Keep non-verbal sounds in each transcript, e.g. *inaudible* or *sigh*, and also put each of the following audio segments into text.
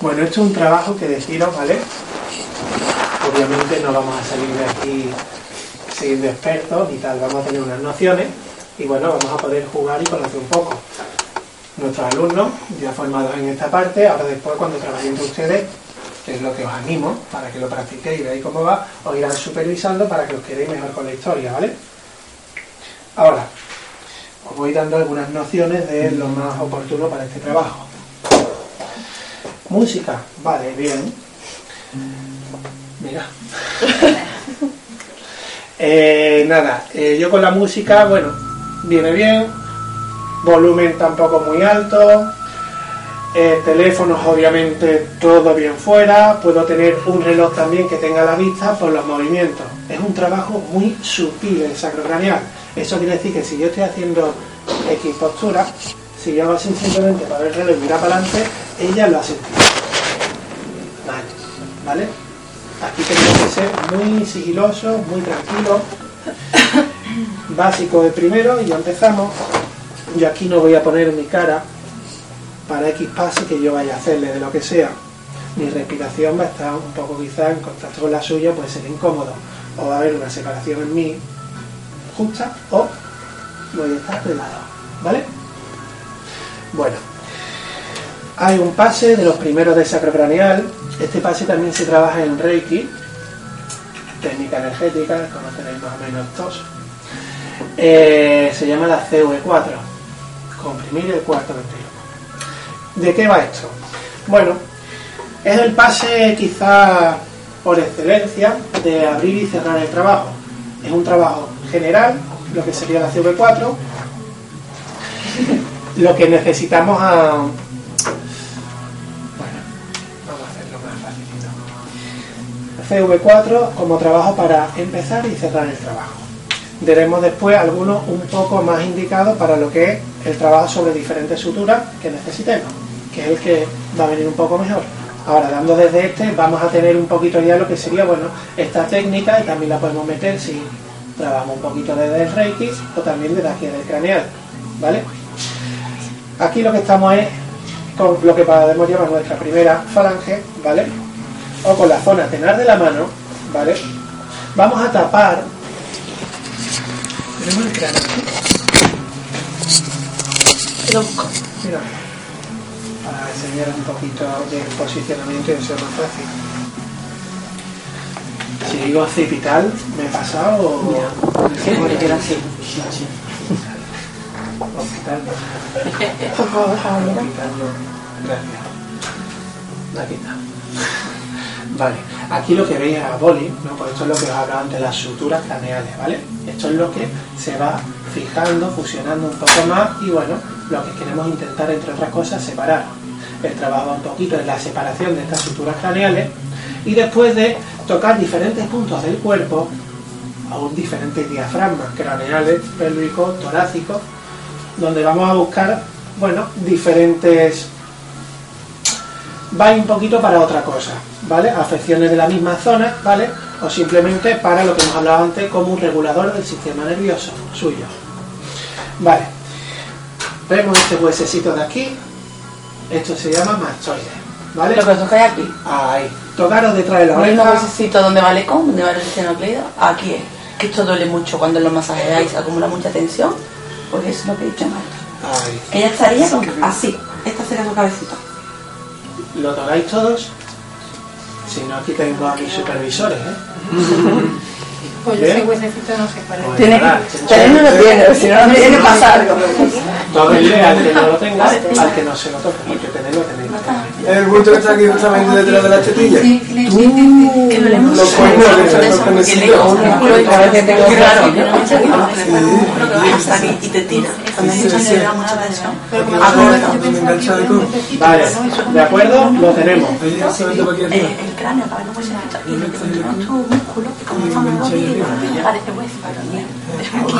Bueno, esto es un trabajo que deciros, ¿vale? Obviamente no vamos a salir de aquí siendo expertos ni tal, vamos a tener unas nociones y bueno, vamos a poder jugar y conocer un poco. Nuestros alumnos, ya formados en esta parte, ahora después cuando trabajen con ustedes, que es lo que os animo para que lo practiquéis y veáis cómo va, os irán supervisando para que os quedéis mejor con la historia, ¿vale? Ahora, os voy dando algunas nociones de lo más oportuno para este trabajo. Música, vale, bien. Mira. *laughs* Eh, nada, eh, yo con la música, bueno, viene bien. Volumen tampoco muy alto. Eh, teléfonos, obviamente, todo bien fuera. Puedo tener un reloj también que tenga la vista por los movimientos. Es un trabajo muy sutil el sacrocraneal. Eso quiere decir que si yo estoy haciendo X postura, si yo hago así simplemente para el reloj y mirar para adelante, ella lo ha sentido. Vale. Aquí tenemos que ser muy sigiloso, muy tranquilo. *coughs* Básico de primero y ya empezamos. Yo aquí no voy a poner mi cara para X pase que yo vaya a hacerle de lo que sea. Mi respiración va a estar un poco quizá en contacto con la suya, puede ser incómodo. O va a haber una separación en mí justa o voy a estar de lado. ¿Vale? Bueno, hay un pase de los primeros de sacrocraneal. Este pase también se trabaja en Reiki, técnica energética, conoceréis más o menos todos. Eh, se llama la CV4, comprimir el cuarto ventríloco. ¿De qué va esto? Bueno, es el pase quizá por excelencia de abrir y cerrar el trabajo. Es un trabajo general, lo que sería la CV4. Lo que necesitamos a, CV4 como trabajo para empezar y cerrar el trabajo. Veremos después algunos un poco más indicados para lo que es el trabajo sobre diferentes suturas que necesitemos, que es el que va a venir un poco mejor. Ahora, dando desde este, vamos a tener un poquito ya lo que sería, bueno, esta técnica y también la podemos meter si trabajamos un poquito desde el Reiki o también desde aquí del craneal, ¿vale? Aquí lo que estamos es con lo que podemos llamar nuestra primera falange, ¿vale? o con la zona tenar de la mano, ¿vale? Vamos a tapar. Tenemos el cráneo. Lo busco. Mira. Para enseñar un poquito de posicionamiento y es más fácil. Si digo occipital, ¿me he pasado o.? Sí, porque queda así. Hospital no. Por favor. Gracias. Aquí está. Vale, aquí lo que veis a boli, ¿no? pues esto es lo que os hablaba antes, las suturas craneales, ¿vale? Esto es lo que se va fijando, fusionando un poco más y bueno, lo que queremos intentar, entre otras cosas, separar. El trabajo un poquito en la separación de estas suturas craneales y después de tocar diferentes puntos del cuerpo, aún diferentes diafragmas craneales, pélvicos, torácicos, donde vamos a buscar, bueno, diferentes va un poquito para otra cosa, ¿vale? Afecciones de la misma zona, ¿vale? O simplemente para lo que hemos hablado antes como un regulador del sistema nervioso suyo. Vale. Vemos este huesecito de aquí. Esto se llama mastoide, ¿vale? Lo que os hay aquí. Ahí. tocaros detrás de la El oreja. huesecito donde va el ecón, donde va el esternocleido, aquí es. Que esto duele mucho cuando lo masajeáis, acumula mucha tensión, pues eso es lo que he dicho mal. Ella estaría con- así, esta sería su cabecita. ¿Lo tocáis todos? Si no, aquí tengo a mis supervisores, ¿eh? *laughs* Pues Bien. ese huesecito no se para. Pues Tiene nada, que, tener no lo tiene, si no, no tiene que pasar algo. Tóquenle al que no lo tenga, al que no se lo toque, porque tenerlo tenéis. El bulto que está aquí justamente detrás de las tetillas. Que Que mucho. Los cuernos que están Eso, y cada vez que tengo claro, yo no que hasta aquí y te tira. Hay mucha le da mucha tensión. Agota. Donde engancha de con. Vale, ¿de acuerdo? Lo tenemos. Para. Eh, el cráneo acaba en un huesecito y lo que tu músculo, que como está aquí,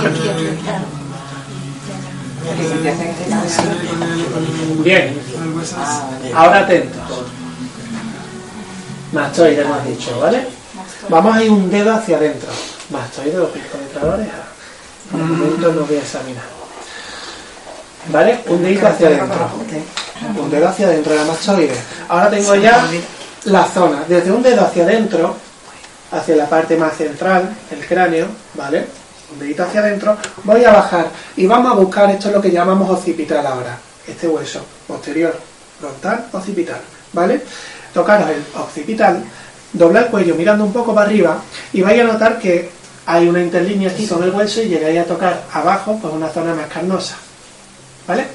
aquí, aquí, claro. Bien, ahora atentos. Mastoide hemos dicho, ¿vale? Vamos a ir un dedo hacia adentro. Mastoide o pico detrás de la oreja. Por el momento no voy a examinar. ¿Vale? Un dedito hacia adentro. Un dedo hacia adentro de la mastoide. Ahora tengo ya la zona. Desde un dedo hacia adentro, hacia la parte más central, el cráneo, ¿vale? Un dedito hacia adentro, voy a bajar y vamos a buscar, esto es lo que llamamos occipital ahora, este hueso posterior, frontal, occipital, ¿vale? Tocaros el occipital, doblar el cuello mirando un poco para arriba y vais a notar que hay una interlínea aquí con el hueso y llegáis a tocar abajo, pues una zona más carnosa, ¿vale?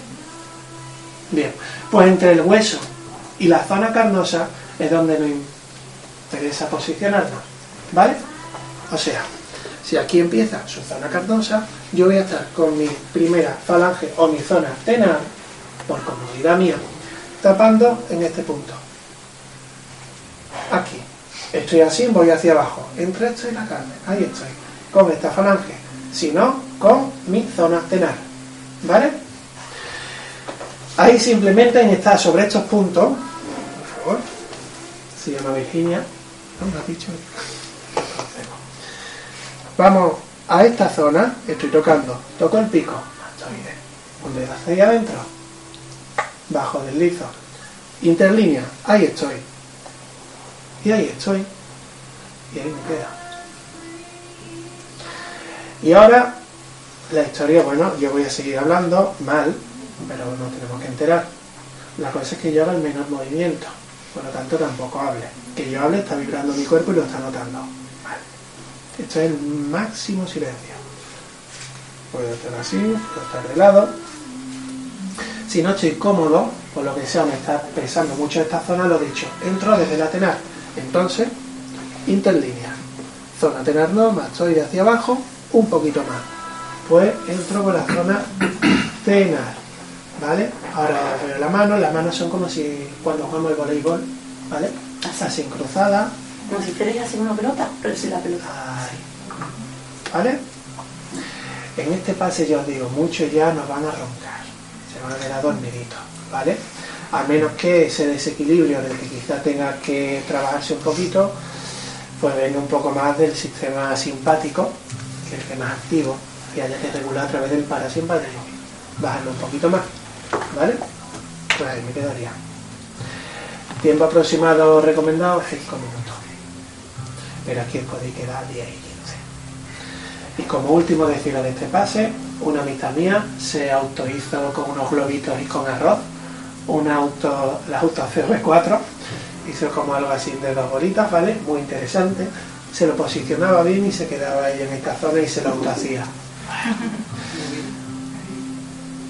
Bien, pues entre el hueso y la zona carnosa es donde nos interesa posicionarnos, ¿vale? O sea, si aquí empieza su zona carnosa, yo voy a estar con mi primera falange o mi zona tenar, por comodidad mía, tapando en este punto. Aquí. Estoy así, voy hacia abajo. Entre esto y la carne. Ahí estoy. Con esta falange. Si no, con mi zona tenar. ¿Vale? Ahí simplemente en estar sobre estos puntos, por favor, se llama Virginia, ¿no me has dicho? Vamos a esta zona, estoy tocando, toco el pico, mastoide, un dedo hacia ahí adentro, bajo deslizo, interlínea, ahí estoy, y ahí estoy, y ahí me queda. Y ahora, la historia, bueno, yo voy a seguir hablando mal, pero nos tenemos que enterar. La cosa es que yo haga el menor movimiento, por lo tanto tampoco hable. Que yo hable está vibrando mi cuerpo y lo está notando. Esto es el máximo silencio. Puedo estar así, puedo estar de lado. Si no estoy cómodo, por lo que sea, me está pesando mucho esta zona, lo dicho, entro desde la tenar. Entonces, interlínea. Zona tenar no, mastoide hacia abajo, un poquito más. Pues entro por la zona *coughs* tenar. ¿Vale? Ahora la mano, las manos son como si cuando jugamos el voleibol, ¿vale? Así cruzadas, Como si hicierais así una pelota, pero sin la pelota. Ay. ¿Vale? En este pase ya os digo, muchos ya nos van a roncar, se van a quedar dormiditos, ¿vale? A menos que ese desequilibrio del que quizá tenga que trabajarse un poquito, pues venga un poco más del sistema simpático, que es el que más activo, y haya que regular a través del parasimpático. Bajarlo un poquito más, ¿vale? Pues ahí me quedaría. Tiempo aproximado recomendado 5 minutos pero aquí os podéis quedar 10 y 15. Y como último deciros de este pase, una amistad mía se autohizo con unos globitos y con arroz, una auto, la auto CV4, hizo como algo así de dos bolitas, ¿vale? Muy interesante. Se lo posicionaba bien y se quedaba ahí en esta zona y se lo autohacía.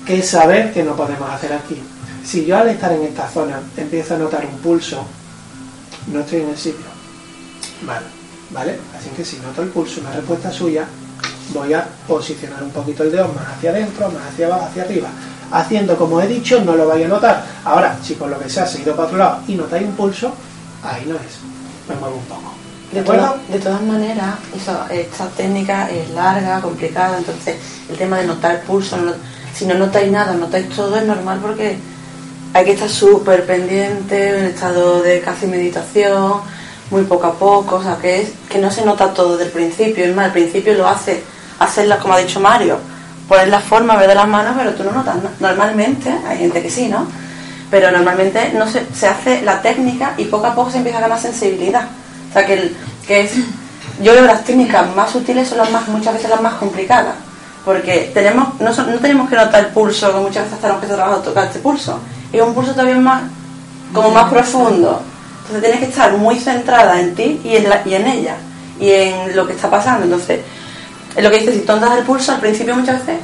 ¿Qué saber que no podemos hacer aquí? Si yo al estar en esta zona empiezo a notar un pulso, no estoy en el sitio. Vale, ¿vale? Así que si noto el pulso, una respuesta suya, voy a posicionar un poquito el dedo más hacia adentro, más hacia abajo, hacia arriba. Haciendo como he dicho, no lo vais a notar. Ahora, si por lo que sea se ha ido para otro lado y notáis un pulso, ahí no es. Me muevo un poco. ¿De todas- de todas maneras, eso, esta técnica es larga, complicada, entonces el tema de notar pulso, no- si no notáis nada, notáis todo, es normal porque hay que estar súper pendiente, en estado de casi meditación, muy poco a poco, o sea, que, es, que no se nota todo del principio, es más, al principio lo hace, hacerla como ha dicho Mario, poner la forma, ver de las manos, pero tú no notas, ¿no? normalmente, hay gente que sí, ¿no? pero normalmente no se, se hace la técnica y poco a poco se empieza a ganar sensibilidad. O sea, que, el- que es, yo creo que las técnicas más sutiles son las más, muchas veces las más complicadas, porque tenemos, no, son- no tenemos que notar el pulso, que muchas veces tenemos que trabajar tocar este pulso, es un pulso todavía más, como más profundo. Entonces tienes que estar muy centrada en ti y en, ella, y en lo que está pasando. Entonces, es lo que dices, si tú notas el pulso al principio muchas veces,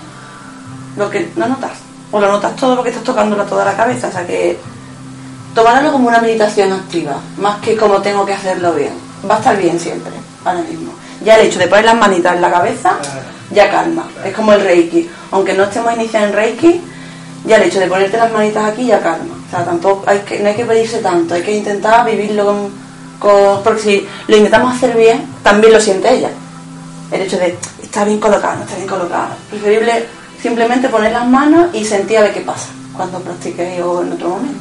lo que no notas, o lo notas todo porque estás tocándola toda la cabeza, o sea que tomarlo como una meditación activa, más que como tengo que hacerlo bien. Va a estar bien siempre, ahora mismo. Ya el hecho de poner las manitas en la cabeza, ya calma. Es como el Reiki. Aunque no estemos iniciando en Reiki, ya el hecho de ponerte las manitas aquí ya calma. O sea, tampoco hay que, no hay que pedirse tanto, hay que intentar vivirlo con, Porque si lo intentamos hacer bien, también lo siente ella. El hecho de está bien colocado, está bien colocado. Preferible simplemente poner las manos y sentir a ver qué pasa cuando practiquéis o en otro momento.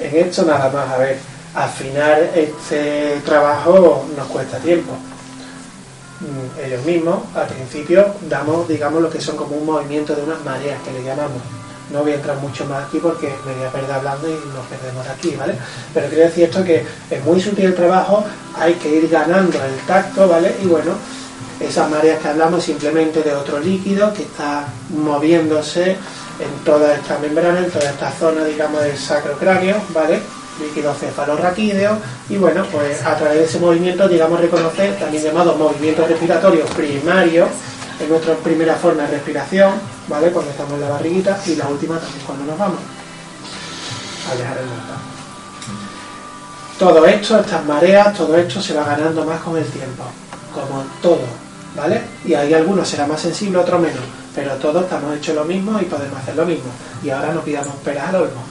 En esto nada más, a ver, afinar este trabajo nos cuesta tiempo. Mm, Ellos mismos, al principio, damos, digamos, lo que son como un movimiento de unas mareas que le llamamos. No voy a entrar mucho más aquí porque me voy a perder hablando y nos perdemos aquí, ¿vale? Pero quiero decir esto que es muy sutil el trabajo, hay que ir ganando el tacto, ¿vale? Y bueno, esas mareas que hablamos simplemente de otro líquido que está moviéndose en toda esta membrana, en toda esta zona, digamos, del sacrocráneo, ¿vale? Líquido cefalorraquídeo, y bueno, pues a través de ese movimiento, digamos, reconocer, también llamado movimientos respiratorios primarios, en nuestra primera forma de respiración, ¿vale? Cuando estamos en la barriguita, y la última también cuando nos vamos a dejar el mundo. Todo esto, estas mareas, todo esto se va ganando más con el tiempo, como todo, ¿vale? Y hay algunos será más sensible, otros menos, pero todos estamos hechos lo mismo y podemos hacer lo mismo. Y ahora no pidamos peras al olmo.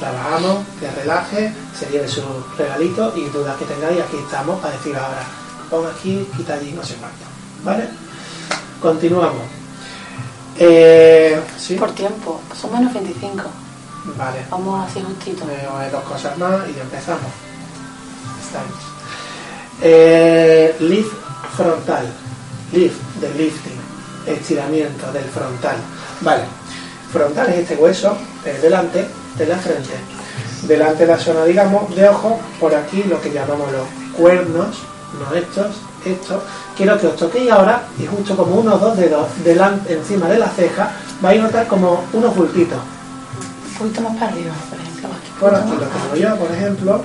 Trabajamos, que relaje, se lleve su regalito y dudas que tengáis, aquí estamos para decir ahora, pon aquí, quita allí, no sé cuánto, ¿vale? Continuamos. Eh, ¿sí? Por tiempo, son menos 25. Vale. Vamos así justito. Eh, dos cosas más y empezamos. Estamos. Eh, lift frontal. Lift de lifting. Estiramiento del frontal. Vale. Frontal es este hueso de delante de la frente. Delante de la zona, digamos, de ojo, por aquí lo que llamamos los cuernos, no estos, estos. Quiero que os toquéis ahora y justo como unos dos dedos delante, encima de la ceja, vais a notar como unos bultitos. Un poquito más para arriba, por ejemplo. Aquí, Por aquí lo tengo yo, por ejemplo.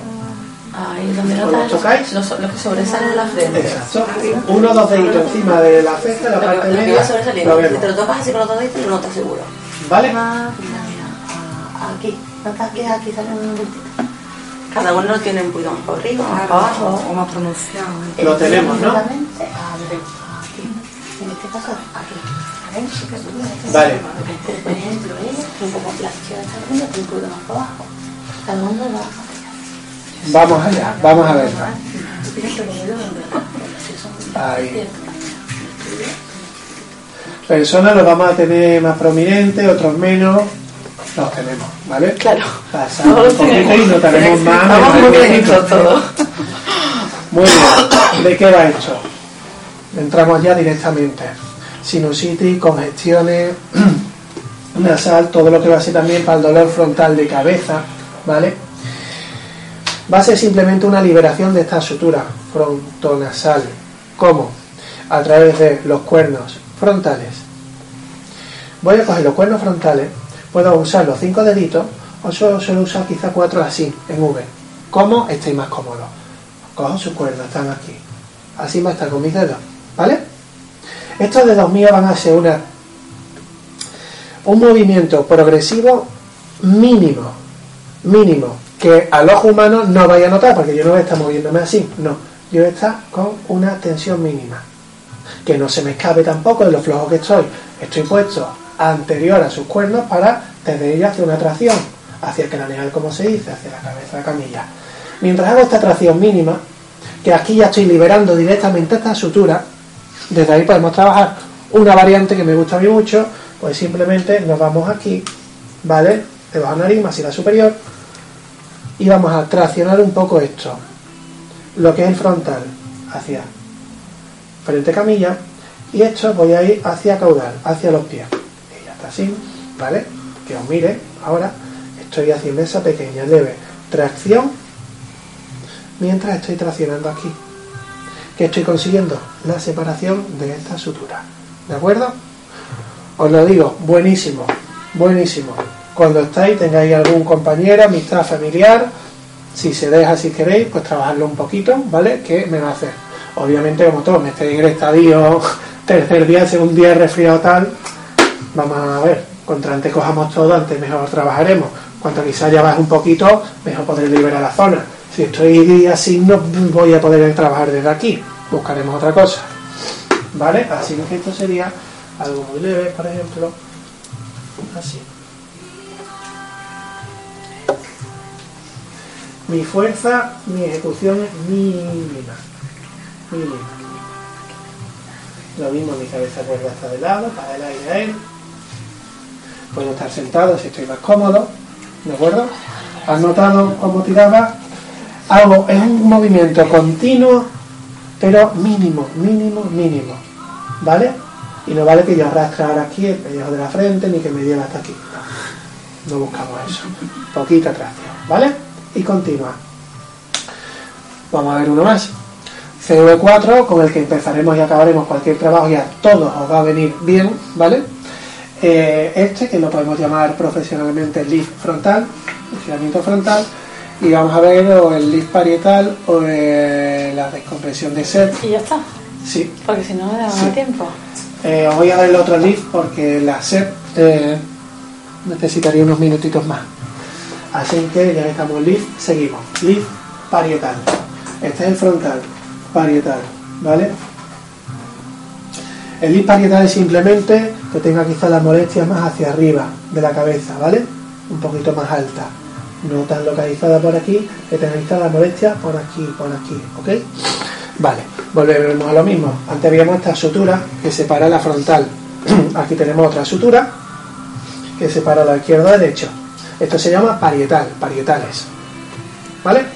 Ahí donde ¿Os notas lo tocáis? Lo, lo que sobresale de la frente. Exacto. Uno o dos deditos encima de la ceja, la Lo parte lo que media, va lo Si te lo tocas así con los dos deditos, lo notas seguro. ¿Vale? Más, mira, mira. Aquí. ¿Notas que aquí sale un bultito? Cada uno tiene un poquito más para arriba, más para abajo. O más pronunciado. ¿eh? Lo tenemos, ¿no? Exactamente. Mira, aquí. En este caso, aquí. ¿Ven? Vale. Por ejemplo, ella, un poco la izquierda está arriba, un poquito más para abajo. Cada uno va. Vamos allá, vamos a ver. Ahí. Personas los vamos a tener más prominentes, otros menos. Los tenemos, ¿vale? Claro. Pasamos un poquito y tenemos. notaremos *laughs* más. Estamos muy bien todos. Muy bien. ¿De qué va esto? Entramos ya directamente. Sinusitis, congestiones, *clears throat* nasal, todo lo que va a ser también para el dolor frontal de cabeza, ¿vale? Va a ser simplemente una liberación de esta sutura frontonasal. ¿Cómo? A través de los cuernos frontales. Voy a coger los cuernos frontales, puedo usar los cinco deditos o solo suelo usar quizá cuatro así, en V. ¿Cómo estéis más cómodos? Cojo sus cuernos, están aquí. Así a estar con mis dedos, ¿vale? Estos dedos míos van a ser una, un movimiento progresivo mínimo, mínimo, que al ojo humano no vaya a notar, porque yo no voy a estar moviéndome así, no. Yo voy a estar con una tensión mínima. Que no se me escape tampoco de lo flojo que estoy. Estoy puesto anterior a sus cuernos para desde ella hacer una tracción hacia el craneal, como se dice, hacia la cabeza de la camilla. Mientras hago esta tracción mínima, que aquí ya estoy liberando directamente esta sutura, desde ahí podemos trabajar una variante que me gusta a mí mucho, pues simplemente nos vamos aquí, ¿vale? Debajo de la nariz, masiva superior, y vamos a traccionar un poco esto, lo que es el frontal, hacia frente camilla, y esto voy a ir hacia caudal, hacia los pies. Así, ¿vale? Que os mire ahora, Estoy haciendo esa pequeña leve tracción mientras estoy traccionando aquí. ¿Qué estoy consiguiendo? La separación de esta sutura. ¿De acuerdo? Os lo digo, buenísimo, buenísimo. Cuando estáis, tengáis algún compañero, amistad, familiar, si se deja, si queréis, pues trabajarlo un poquito, ¿vale? ¿Qué me va a hacer? Obviamente, como todos, me estéis en el estadio, *laughs* tercer día, segundo día resfriado tal, vamos a ver, contra antes cojamos todo, antes mejor trabajaremos. Cuanto quizás ya baje un poquito, mejor podré liberar la zona. Si estoy así, no voy a poder trabajar desde aquí. Buscaremos otra cosa. ¿Vale? Así que esto sería algo muy leve, por ejemplo, así. Mi fuerza, mi ejecución es mínima. Mínima. Lo mismo, mi cabeza cuerda hasta de lado, para el aire a él. Puedo estar sentado si estoy más cómodo. ¿De acuerdo? ¿Has notado cómo tiraba? Hago, es un movimiento continuo, pero mínimo, mínimo, mínimo. ¿Vale? Y no vale que yo arrastre ahora aquí el pellejo de la frente ni que me lleve hasta aquí. No, buscamos eso. Poquita tracción. ¿Vale? Y continúa. Vamos a ver uno más. CV4 con el que empezaremos y acabaremos cualquier trabajo y a todos os va a venir bien, ¿vale? Eh, este que lo podemos llamar profesionalmente lift frontal, el giramiento frontal, y vamos a ver o el lift parietal o eh, la descompresión de ser. Y ya está, Sí, porque si no me da Sí. tiempo. Eh, os voy a dar el otro lift porque la eh, necesitaría unos minutitos más. Así que ya que estamos lift, seguimos. Lift parietal. Este es el frontal, parietal, ¿vale? El lift parietal es simplemente que tenga quizá la molestia más hacia arriba de la cabeza, ¿vale? Un poquito más alta. No tan localizada por aquí, que tenga quizá la molestia por aquí, por aquí, ¿ok? Vale, volvemos a lo mismo. Antes habíamos esta sutura que separa la frontal. *clears throat* Aquí tenemos otra sutura que separa la izquierda del derecho. Esto se llama parietal, parietales. ¿Vale?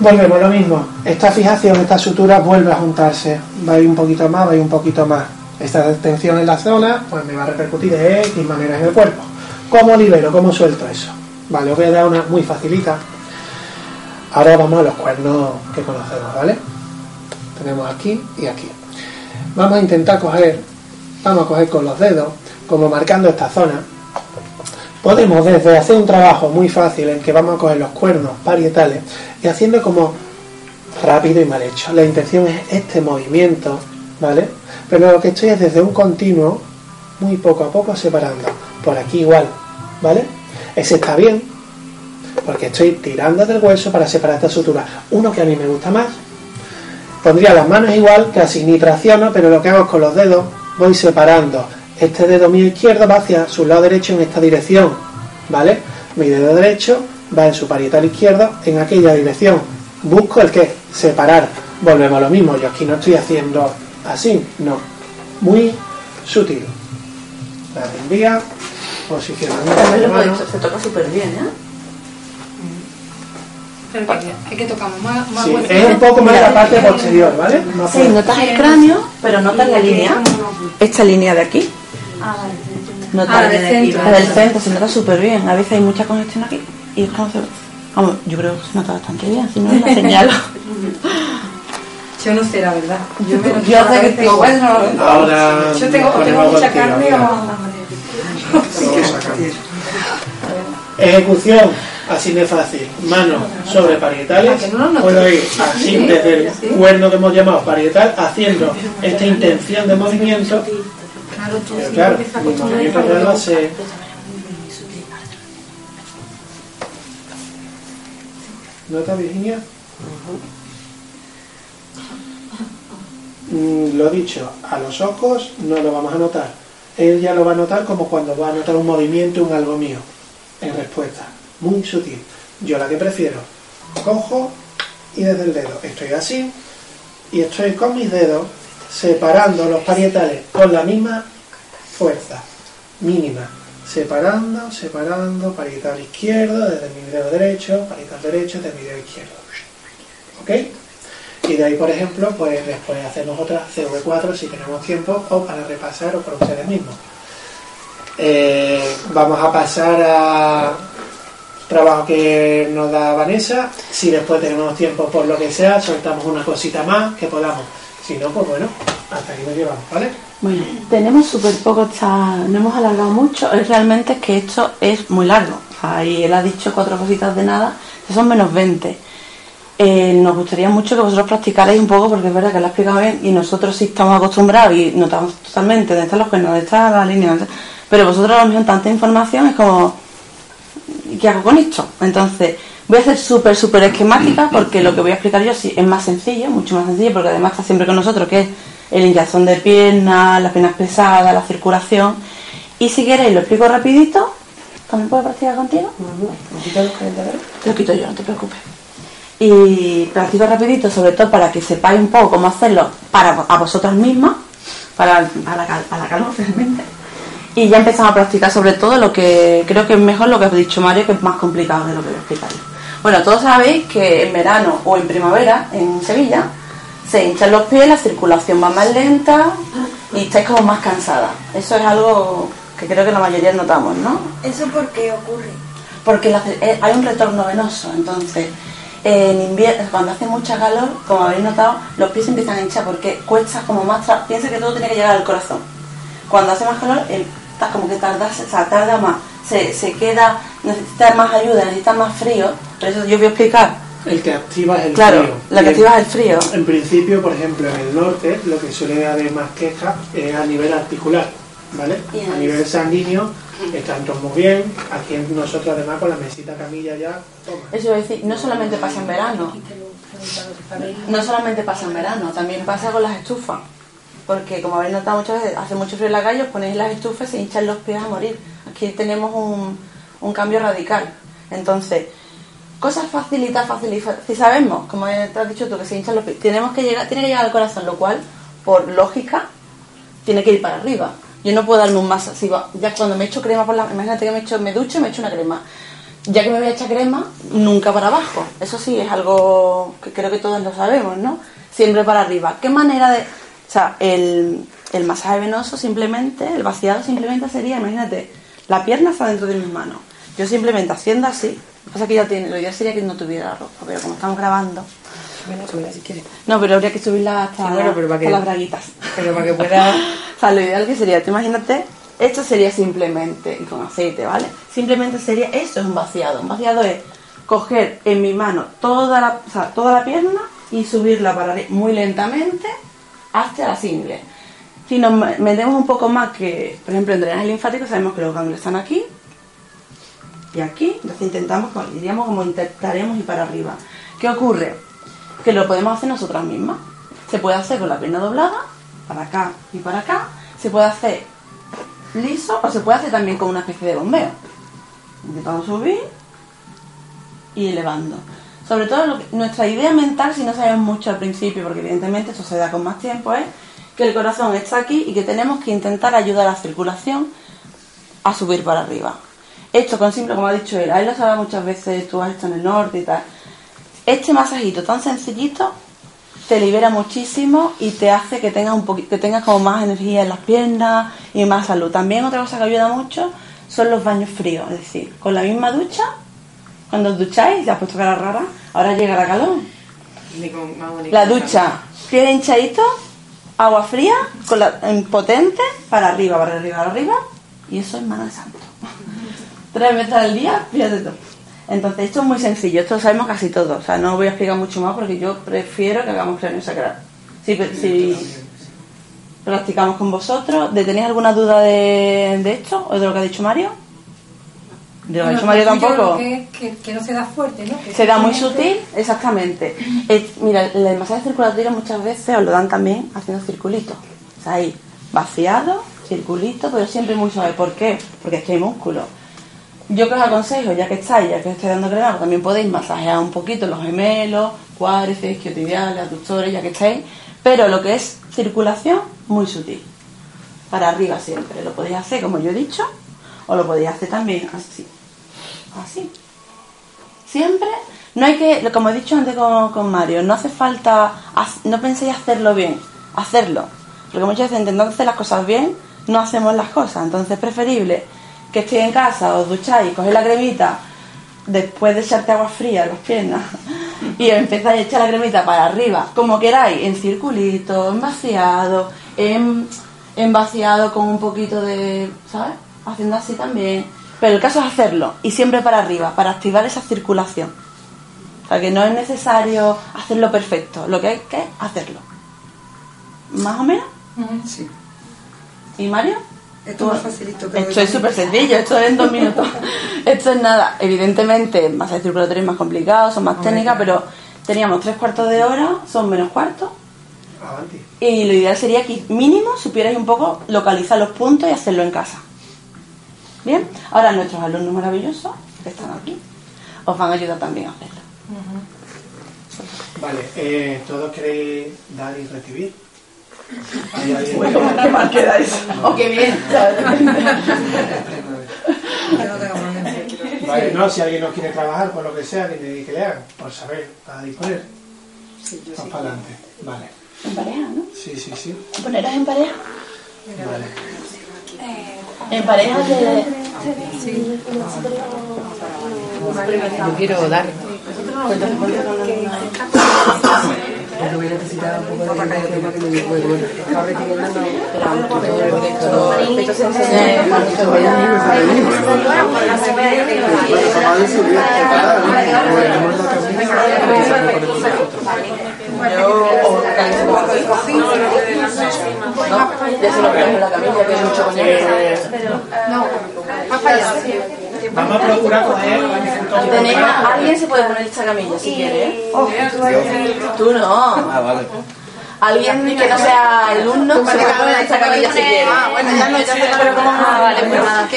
Volvemos lo mismo. Esta fijación, esta sutura vuelve a juntarse. Va a ir un poquito más, va a ir un poquito más. Esta tensión en la zona, pues me va a repercutir de X maneras en el cuerpo. ¿Cómo libero? ¿Cómo suelto eso? Vale, os voy a dar una muy facilita. Ahora vamos a los cuernos que conocemos, ¿vale? Tenemos aquí y aquí. Vamos a intentar coger, vamos a coger con los dedos, como marcando esta zona. Podemos desde hacer un trabajo muy fácil en que vamos a coger los cuernos parietales y haciendo como rápido y mal hecho. La intención es este movimiento, ¿vale? Pero lo que estoy es desde un continuo, muy poco a poco separando. Por aquí igual, ¿vale? Ese está bien, porque estoy tirando del hueso para separar esta sutura. Uno que a mí me gusta más, pondría las manos igual, casi ni tracciono, pero lo que hago es con los dedos voy separando. Este dedo mío izquierdo va hacia su lado derecho en esta dirección, ¿vale? Mi dedo derecho va en su parietal izquierdo en aquella dirección. Busco el que separar. Volvemos a lo mismo. Yo aquí no estoy haciendo así, no. Muy sutil. La envía, posicionamiento También lo se toca súper bien, ¿eh? Pero que, hay que tocar más, más Sí, fuerte. es un poco más la parte posterior, ¿vale? Más Sí, notas el cráneo, pero notas la línea. Esta línea de aquí. Notas Ah, la del centro. La del centro se nota súper bien. A veces hay mucha congestión aquí y es como se... Vamos, yo creo que se nota bastante bien, si no la señalo. *laughs* Yo no sé, la verdad. Yo, me *laughs* Yo hace que digo, bueno, Ahora Yo tengo, tengo mucha carne o... *laughs* Ejecución, así de fácil. Manos sobre parietales. No. Puedo ir así desde el cuerno que hemos llamado parietal, haciendo esta intención de movimiento. Claro, tú Pero mi movimiento se... ¿Nota Virginia? Mm, Lo dicho, a los ojos no lo vamos a notar. Él ya lo va a notar como cuando va a notar un movimiento, un algo mío, en respuesta. Muy sutil. Yo la que prefiero, cojo y desde el dedo. Estoy así y estoy con mis dedos separando los parietales con la misma fuerza mínima. Separando, separando, parietal izquierdo desde mi dedo derecho, parietal derecho desde mi dedo izquierdo. ¿Ok? Y de ahí, por ejemplo, pues después hacemos otra CV4 si tenemos tiempo o para repasar o por ustedes mismos. Eh, vamos a pasar a trabajo que nos da Vanessa. Si después tenemos tiempo por lo que sea, soltamos una cosita más que podamos. Si no, pues bueno, hasta aquí nos llevamos, ¿vale? Bueno, tenemos súper poco, está, no hemos alargado mucho, es realmente que esto es muy largo. Y él ha dicho cuatro cositas de nada, son menos 20. Eh, nos gustaría mucho que vosotros practicarais un poco, porque es verdad que lo ha explicado bien, y nosotros sí estamos acostumbrados y notamos totalmente dónde están los cuernos, dónde está la línea, pero vosotros a lo mejor tanta información es como, ¿y qué hago con esto? Entonces, voy a hacer súper, súper esquemática, porque lo que voy a explicar yo sí es más sencillo, mucho más sencillo, porque además está siempre con nosotros, que es el hinchazón de piernas, las piernas pesadas, la circulación, y si queréis lo explico rapidito, ¿también puedo practicar contigo? Te lo quito yo, no te preocupes. Y practico rapidito, sobre todo para que sepáis un poco cómo hacerlo para a vosotras mismas, para, para, la, para la calor realmente. Y ya empezamos a practicar sobre todo lo que creo que es mejor lo que ha dicho Mario, que es más complicado de lo que voy a explicar yo. Bueno, todos sabéis que en verano o en primavera, en Sevilla, se hinchan los pies, la circulación va más lenta y estáis como más cansada. Eso es algo que creo que la mayoría notamos, ¿no? ¿Eso por qué ocurre? porque la- eh, hay un retorno venoso, entonces en invierno, cuando hace mucha calor, como habéis notado, los pies empiezan a hinchar porque cuesta como más, tra- piensa que todo tiene que llegar al corazón. Cuando hace más calor, está como que tarda, o sea, tarda más, se, se queda, necesita más ayuda, necesita más frío, por eso yo voy a explicar. El que activa es el Claro, frío. la que activa es el frío. En principio, por ejemplo, en el norte, lo que suele haber más queja es a nivel articular, ¿vale? A el- nivel sanguíneo están todos muy bien. Aquí nosotros, además, con la mesita camilla ya, toma. Eso a decir, no solamente pasa en verano, no solamente pasa en verano, también pasa con las estufas. Porque como habéis notado muchas veces, hace mucho frío en la calle, os ponéis las estufas y se hinchan los pies a morir. Aquí tenemos un, un cambio radical. Entonces, cosas facilitas, facilitas. Si sabemos, como te has dicho tú, que se hinchan los pies, tenemos que llegar, tiene que llegar al corazón, lo cual, por lógica, tiene que ir para arriba. Yo no puedo darme un masaje. si va- ya cuando me echo crema por la imagínate que me echo, me ducho y me echo una crema. Ya que me voy a echar crema, nunca para abajo. Eso sí es algo que creo que todos lo sabemos, ¿no? Siempre para arriba. ¿Qué manera de.? O sea, el, el masaje venoso simplemente, el vaciado simplemente sería, imagínate, la pierna está dentro de mis manos. Yo simplemente haciendo así. Lo que pasa es que ya tiene, lo ideal sería que no tuviera ropa, pero como estamos grabando. Bueno, súbela si quieres. No, pero habría que subirla hasta, Sí, bueno, pero para hasta que- las braguitas. Pero para que *laughs* pueda... O sea, lo ideal que sería, tú imagínate, esto sería simplemente, y con aceite, ¿vale? Simplemente sería, esto es un vaciado. Un vaciado es coger en mi mano toda la, o sea, toda la pierna y subirla para muy lentamente hasta la cingle. Si nos me- metemos un poco más que, por ejemplo, en drenaje linfático, sabemos que los ganglios están aquí y aquí, entonces intentamos, diríamos como intentaremos ir para arriba. ¿Qué ocurre? Que lo podemos hacer nosotras mismas. Se puede hacer con la pierna doblada, para acá y para acá. Se puede hacer liso o se puede hacer también con una especie de bombeo. Intentando subir y elevando. Sobre todo nuestra idea mental, si no sabemos mucho al principio, porque evidentemente esto se da con más tiempo, es que el corazón está aquí y que tenemos que intentar ayudar a la circulación a subir para arriba. Esto con simple, como ha dicho él, a él lo sabe muchas veces, tú has estado en el norte y tal. Este masajito tan sencillito te libera muchísimo y te hace que tengas un poquito, que tengas como más energía en las piernas y más salud. También otra cosa que ayuda mucho son los baños fríos, es decir, con la misma ducha, cuando os ducháis, ya has puesto cara rara, ahora llega la calor. La ducha, piel hinchadito, agua fría, con la, en potente, para arriba, para arriba, para arriba, y eso es mano de santo. *laughs* Tres veces al día, fíjate tú. Entonces, esto es muy sencillo, esto lo sabemos casi todos, o sea, no voy a explicar mucho más porque yo prefiero que hagamos cráneo sacral. Si, si practicamos con vosotros, ¿de tenéis alguna duda de, de esto o de lo que ha dicho Mario? Mario Bueno, tampoco. Que, que, que no se da fuerte, ¿no? Que Se da muy sutil, exactamente. Eh, mira, el masaje circulatorio muchas veces os lo dan también haciendo circulitos. O sea, ahí, vaciado, circulito, pero siempre muy suave. ¿Por qué? Porque es que hay músculo. Yo que os aconsejo, ya que estáis, ya que os estoy dando crema, también podéis masajear un poquito los gemelos, cuádriceps, isquiotibiales, aductores, ya que estáis. Pero lo que es circulación, muy sutil. Para arriba siempre. Lo podéis hacer como yo he dicho, o lo podéis hacer también así. Así. Siempre, no hay que, como he dicho antes con, con Mario, no hace falta, no penséis hacerlo bien, hacerlo. Porque muchas veces intentando las cosas bien, no hacemos las cosas. Entonces es preferible que estéis en casa, os ducháis, cogéis la cremita, después de echarte agua fría en las piernas *laughs* y empezáis a echar la cremita para arriba, como queráis, en circulito, en vaciado, en vaciado con un poquito de, ¿sabes? Haciendo así también. Pero el caso es hacerlo y siempre para arriba, para activar esa circulación. O sea que no es necesario hacerlo perfecto, lo que hay que hacerlo. ¿Más o menos? Sí. ¿Y Mario? Esto más facilito que Esto es súper sencillo, esto es en dos minutos. *laughs* esto es nada. Evidentemente, masajes circulatorios más complicados, son más técnicas, pero teníamos tres cuartos de hora, son menos cuartos. Avanti. Y lo ideal sería que mínimo supierais un poco localizar los puntos y hacerlo en casa. Bien, ahora nuestros alumnos maravillosos que están aquí os van a ayudar también a hacerlo. Vale, eh, ¿todos queréis dar y recibir? ¿Hay alguien? Bueno, qué mal queda eso. O qué bien. Vale, no, si alguien no quiere trabajar, por lo que sea, que, le- que le hagan, por saber, para disponer. Vamos para adelante. Vale. En pareja, ¿no? Sí, sí, sí. ¿Poneros en pareja? Vale. En pareja de... Yo quiero dar. Porque un poco de que me bueno, ahora Vamos a procurar coger alguien se puede poner esta camilla si quiere, ¿eh? Tú no. Ah, vale. Alguien que no sea alumno se puede poner esta camilla si quiere. Ah, bueno, ya no, ya sé, pero como Ah, vale, pues nada.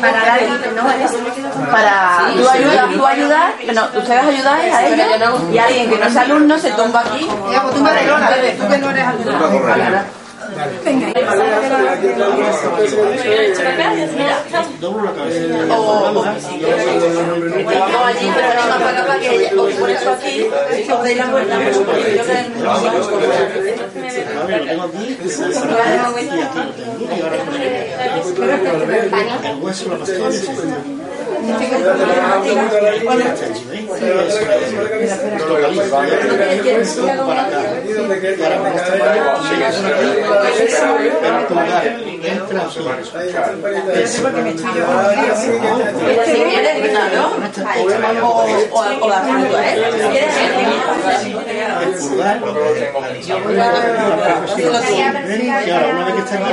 para el no Para tú ayudas, tú ayudas, bueno, ustedes ayudáis a ellos y alguien que no sea alumno se tumba aquí. Ya, pues tú me Lola, tú que no eres alumno. O allí, pero no más para acá para que ella- os pones tú aquí y os deis la vuelta. O, o, la fruta, ¿eh? Una vez que está aquí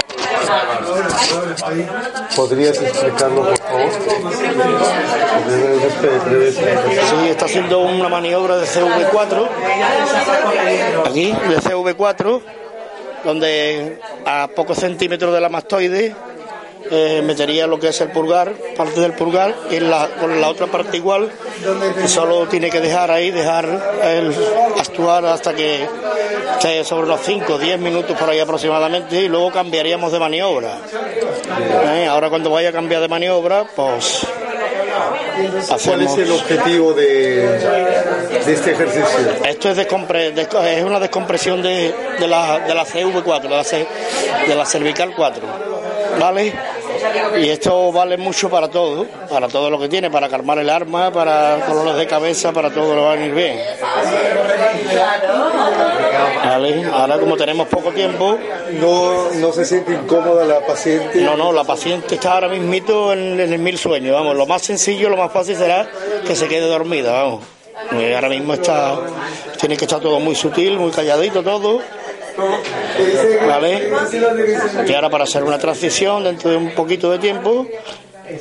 ¿Podrías explicarlo, por favor? Sí, está haciendo una maniobra de CV4, aquí, de CV4, donde a pocos centímetros de la mastoide eh, metería lo que es el pulgar, parte del pulgar, y la, con la otra parte igual, y solo tiene que dejar ahí, dejar el actuar hasta que esté sobre los 5 o 10 minutos por ahí aproximadamente, y luego cambiaríamos de maniobra. Eh, Ahora cuando vaya a cambiar de maniobra, pues ¿Cuál es el objetivo de, de este ejercicio? Esto es, descompre- desco- es una descompresión de, de la, de la CV4, de la, de la cervical 4. ¿Vale? Y esto vale mucho para todo, para todo lo que tiene, para calmar el arma, para dolores de cabeza, para todo lo va a venir bien. ¿Vale? Ahora como tenemos poco tiempo, No, no se siente incómoda la paciente. no, no, la paciente está ahora mismito en, en el mil sueños, vamos, lo más sencillo, lo más fácil será que se quede dormida, vamos. Eh, ahora mismo está, tiene que estar todo muy sutil, muy calladito todo, ¿vale? Y ahora para hacer una transición dentro de un poquito de tiempo,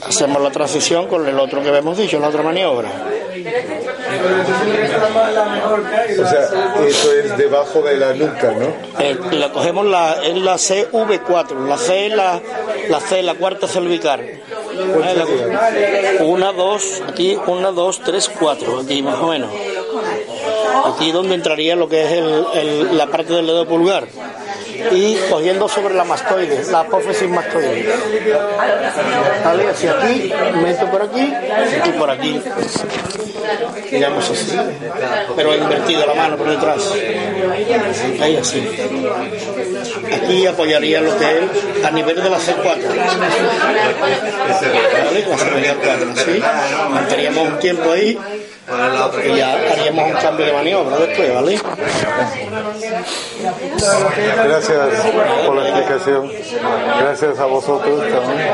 hacemos la transición con el otro que hemos dicho, la otra maniobra. O sea, eso es debajo de la nuca, ¿no? Eh, la cogemos la, es la CV4, la C es la, la C, la cuarta cervical. Eh, una, dos, aquí, una, dos, tres, cuatro, aquí más o menos. Aquí donde entraría lo que es el- la parte del dedo pulgar. Y cogiendo sobre la mastoide, la apófisis mastoide. ¿Vale? Hacia aquí, meto por aquí y por aquí. Digamos así. Pero invertido la mano por detrás. Ahí así. Aquí apoyaría lo que es a nivel de la C4. ¿Vale? La cervical 4, ¿sí? Mantendríamos un tiempo ahí y ya haríamos un cambio de maniobra después, ¿vale? Gracias por la explicación. Gracias a vosotros también.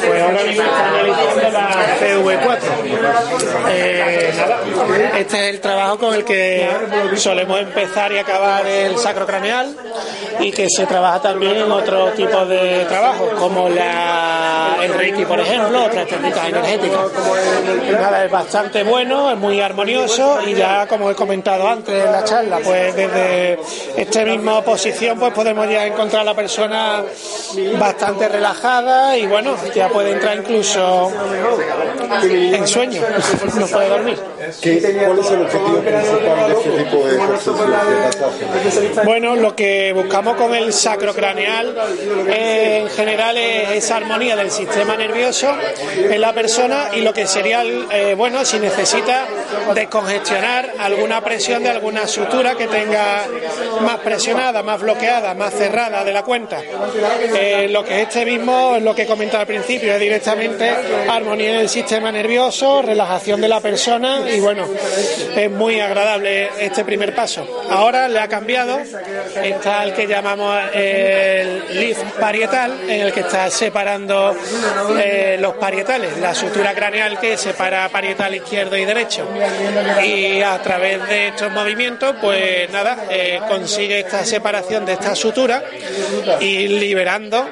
Pues ahora mismo estamos analizando la CV4. Eh, nada, este es el trabajo con el que solemos empezar y acabar el sacro craneal y que se trabaja también en otro tipo de trabajos, como la, el Reiki, por ejemplo, otras técnicas energéticas. Nada, es bastante bueno, es muy armonioso y ya, como he comentado antes en la charla, pues desde esta misma posición pues podemos ya encontrar a la persona bastante relajada y bueno, ya puede entrar incluso en sueño, no puede dormir. ¿Qué, ¿Cuál es el objetivo principal de este tipo de ejercicios? Bueno, lo que buscamos con el sacrocraneal eh, en general es esa armonía del sistema nervioso en la persona y lo que sería, eh, bueno, si necesita descongestionar alguna presión de alguna sutura que tenga más presionada, más bloqueada, más cerrada de la cuenta. Eh, lo que es este mismo, lo que he comentado al principio, es directamente armonía del sistema nervioso, relajación de la persona y bueno, es muy agradable este primer paso. Ahora le ha cambiado, está el que llamamos el lift parietal, en el que está separando eh, los parietales, la sutura craneal que separa parietal izquierdo y derecho. Y a través de estos movimientos, pues nada, eh, consigue esta separación de esta sutura y liberando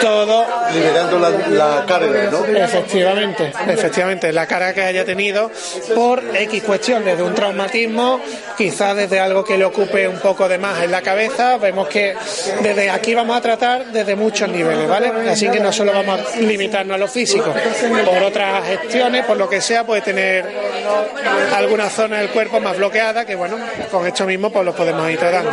todo Liberando la, la carga, ¿no? Efectivamente, efectivamente, la cara que haya tenido por X cuestión, desde un traumatismo, quizás desde algo que le ocupe un poco de más en la cabeza, vemos que desde aquí vamos a tratar desde muchos niveles, ¿vale? Así que no solo vamos a limitarnos a lo físico, por otras gestiones, por lo que sea, puede tener alguna zona del cuerpo más bloqueada, que bueno, con esto mismo pues lo podemos ir tratando.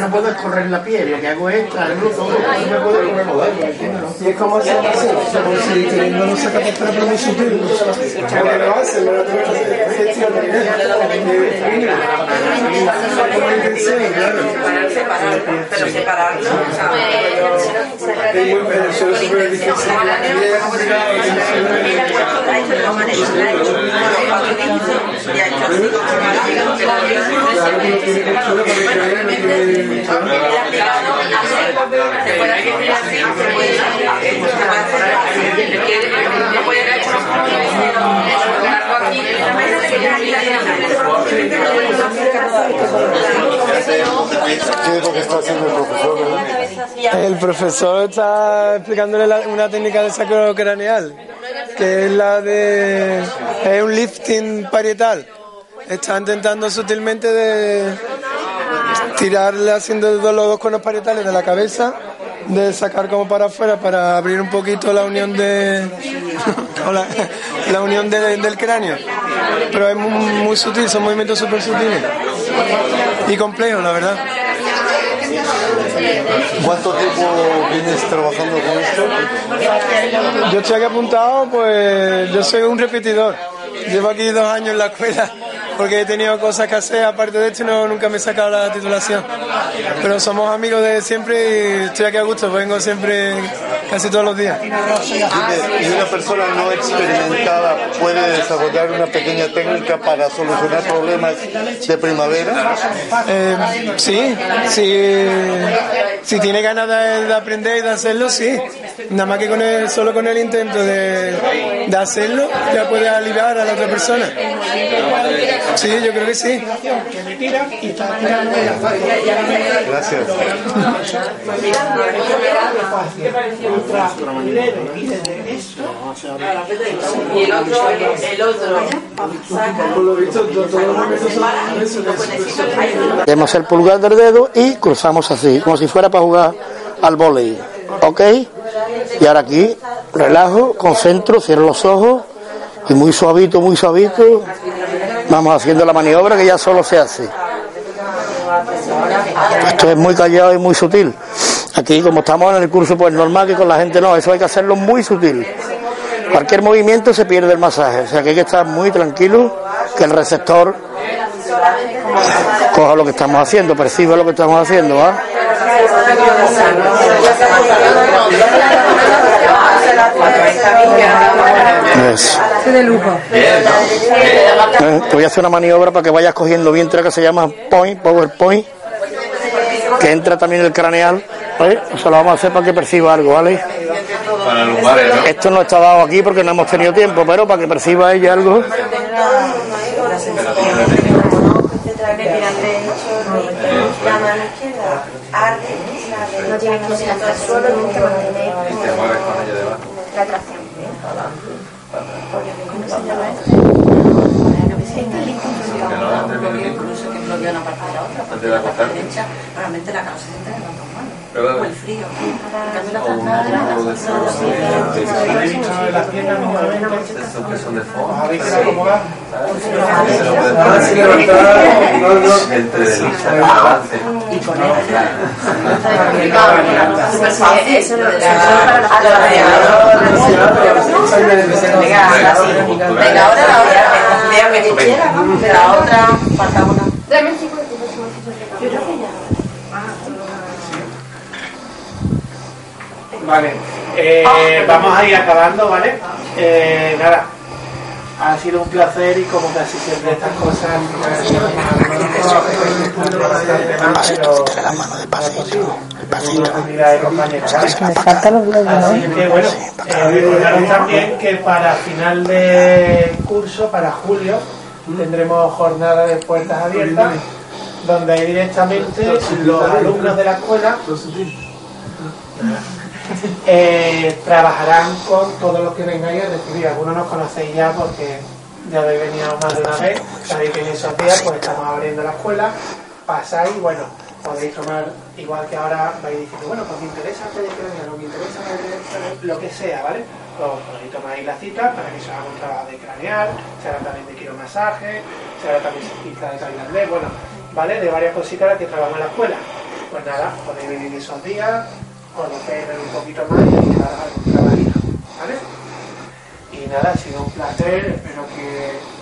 no puedo escorrer la piel, lo que hago es traerlo todo, no me puedo comer Y es como hacer así, como si no para muy sutil. Porque lo hace, Pero separarlo, Es muy pero eso es súper difícil. ¿Qué el profesor? está explicándole una técnica de sacro craneal, que es la de es un lifting parietal. Está intentando sutilmente de tirarle haciendo los dos conos parietales de la cabeza, de sacar como para afuera para abrir un poquito la unión de *laughs* la, la unión de- del cráneo. Pero es muy, muy sutil, son movimientos súper sutiles y complejos, la verdad. ¿Cuánto tiempo vienes trabajando con esto? Yo estoy aquí apuntado, pues yo soy un repetidor. Llevo aquí dos años en la escuela porque he tenido cosas que hacer aparte de esto y no, nunca me he sacado la titulación. Pero somos amigos de siempre y estoy aquí a gusto, vengo siempre casi todos los días. ¿Y una persona no experimentada puede desarrollar una pequeña técnica para solucionar problemas de primavera? Eh, sí, sí, si tiene ganas de, de aprender y de hacerlo, sí. nada más que con el, solo con el intento de, de hacerlo, ya puede aliviar a la otra persona. Sí, yo creo que sí. Que me tiran y está la Gracias. y el otro, el otro. Tenemos el pulgar del dedo y cruzamos así, como si fuera para jugar al volei. ¿Ok? Y ahora aquí, relajo, concentro, cierro los ojos y muy suavito, muy suavito, vamos haciendo la maniobra que ya solo se hace. Esto es muy callado y muy sutil. Aquí, como estamos en el curso, pues normal que con la gente no, eso hay que hacerlo muy sutil. Cualquier movimiento se pierde el masaje, o sea que hay que estar muy tranquilo, que el receptor coja lo que estamos haciendo, perciba lo que estamos haciendo, ¿va? Eso. de lujo. Eh, Te voy a hacer una maniobra para que vayas cogiendo bien que se llama point, PowerPoint, que entra también el craneal. ¿vale? Eso lo vamos a hacer para que perciba algo, ¿vale? Para lumbares, ¿no? Esto no está dado aquí porque no hemos tenido tiempo, pero para que perciba ella algo. La mano izquierda arde, no tiene que ser hasta el suelo, tiene que mantener Debajo. la tracción. ¿Cómo se llama esto? Venir. Incluso que bloquea una parte de la otra, porque la parte derecha realmente la cara O el frío. Estos que son de fondo. habéis que acomodar Que se lo Ah, levantar. Entre de lista y balance. y poner Eso lo Venga, ahora la otra. Vean que quiera, de la otra falta una. De tu Yo creo que ya. Vale, eh, vamos a ir acabando, ¿vale? Eh, nada, ha sido un placer y como casi siempre estas cosas... Me faltan los dedos, Así que bueno, eh, recordaros también que para final de curso, para julio, tendremos jornada de puertas abiertas, donde directamente los alumnos de la escuela eh, trabajarán con todos los que vengáis a recibir. Algunos nos conocéis ya porque ya habéis venido más de una vez. Sabéis que en esos días pues estamos abriendo la escuela. Pasáis, bueno, podéis tomar, igual que ahora vais diciendo, bueno, pues me interesa Federación, no me interesa lo que sea, ¿vale? Pues podéis tomar ahí la cita para que se haga un trabajo de craneal, se haga también de quiromasaje, se haga también cita de tailandés, bueno, ¿vale? De varias cositas las que trabajamos en la escuela. Pues nada, podéis venir esos días, conocer un poquito más y dar algún trabajito, ¿vale? Y nada, ha sido un placer, espero que